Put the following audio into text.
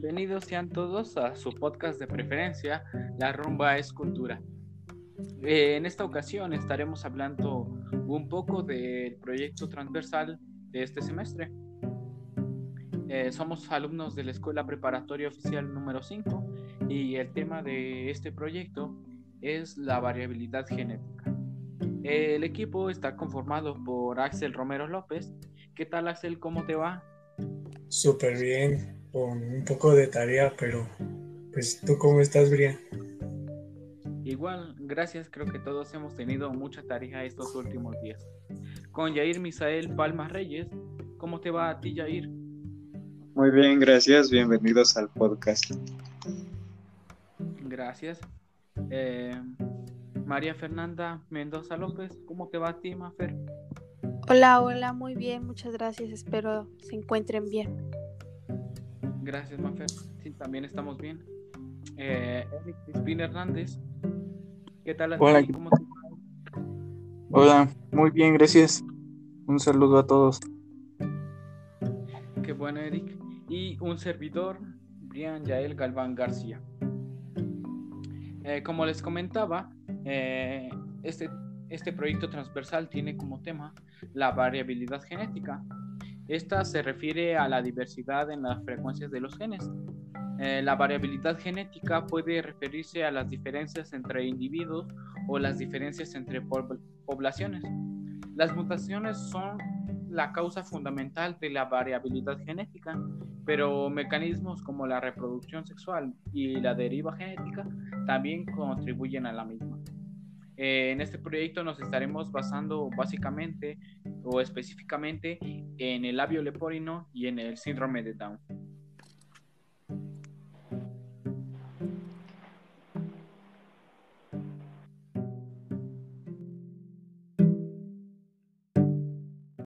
Bienvenidos sean todos a su podcast de preferencia, La Rumba es Cultura. Eh, en esta ocasión estaremos hablando un poco del proyecto transversal de este semestre. Eh, somos alumnos de la Escuela Preparatoria Oficial número 5 y el tema de este proyecto es la variabilidad genética. El equipo está conformado por Axel Romero López. ¿Qué tal Axel? ¿Cómo te va? Súper bien con un poco de tarea, pero pues tú cómo estás, Brian. Igual, gracias, creo que todos hemos tenido mucha tarea estos últimos días. Con Yair Misael Palmas Reyes, ¿cómo te va a ti, Yair? Muy bien, gracias, bienvenidos al podcast. Gracias. Eh, María Fernanda Mendoza López, ¿cómo te va a ti, Mafer? Hola, hola, muy bien, muchas gracias, espero se encuentren bien. Gracias, Mafer. Sí, también estamos bien. Eh, Eric Crispín Hernández. ¿Qué tal? Hola. ¿Cómo te Hola, muy bien, gracias. Un saludo a todos. Qué bueno, Eric. Y un servidor, Brian Yael Galván García. Eh, como les comentaba, eh, este, este proyecto transversal tiene como tema la variabilidad genética esta se refiere a la diversidad en las frecuencias de los genes. Eh, la variabilidad genética puede referirse a las diferencias entre individuos o las diferencias entre poblaciones. Las mutaciones son la causa fundamental de la variabilidad genética, pero mecanismos como la reproducción sexual y la deriva genética también contribuyen a la misma. Eh, en este proyecto nos estaremos basando básicamente o específicamente en el labio leporino y en el síndrome de Down.